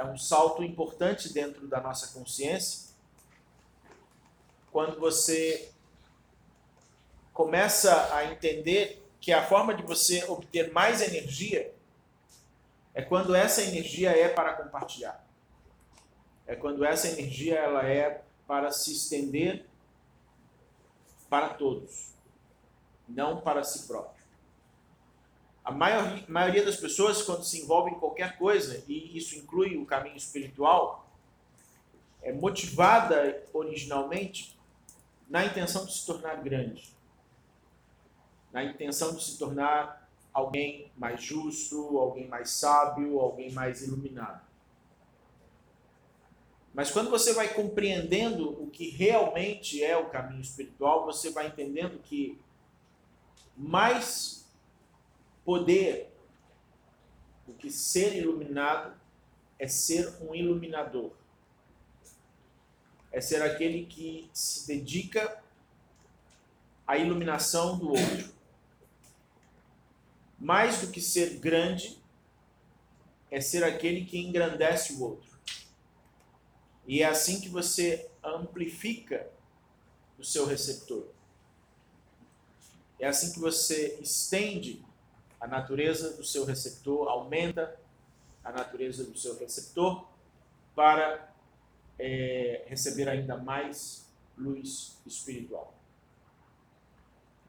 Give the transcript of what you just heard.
é um salto importante dentro da nossa consciência quando você começa a entender que a forma de você obter mais energia é quando essa energia é para compartilhar. É quando essa energia ela é para se estender para todos, não para si próprio. A maioria, maioria das pessoas, quando se envolve em qualquer coisa, e isso inclui o caminho espiritual, é motivada originalmente na intenção de se tornar grande, na intenção de se tornar alguém mais justo, alguém mais sábio, alguém mais iluminado. Mas quando você vai compreendendo o que realmente é o caminho espiritual, você vai entendendo que mais poder do que ser iluminado é ser um iluminador. É ser aquele que se dedica à iluminação do outro. Mais do que ser grande, é ser aquele que engrandece o outro. E é assim que você amplifica o seu receptor. É assim que você estende a natureza do seu receptor, aumenta a natureza do seu receptor para é, receber ainda mais luz espiritual.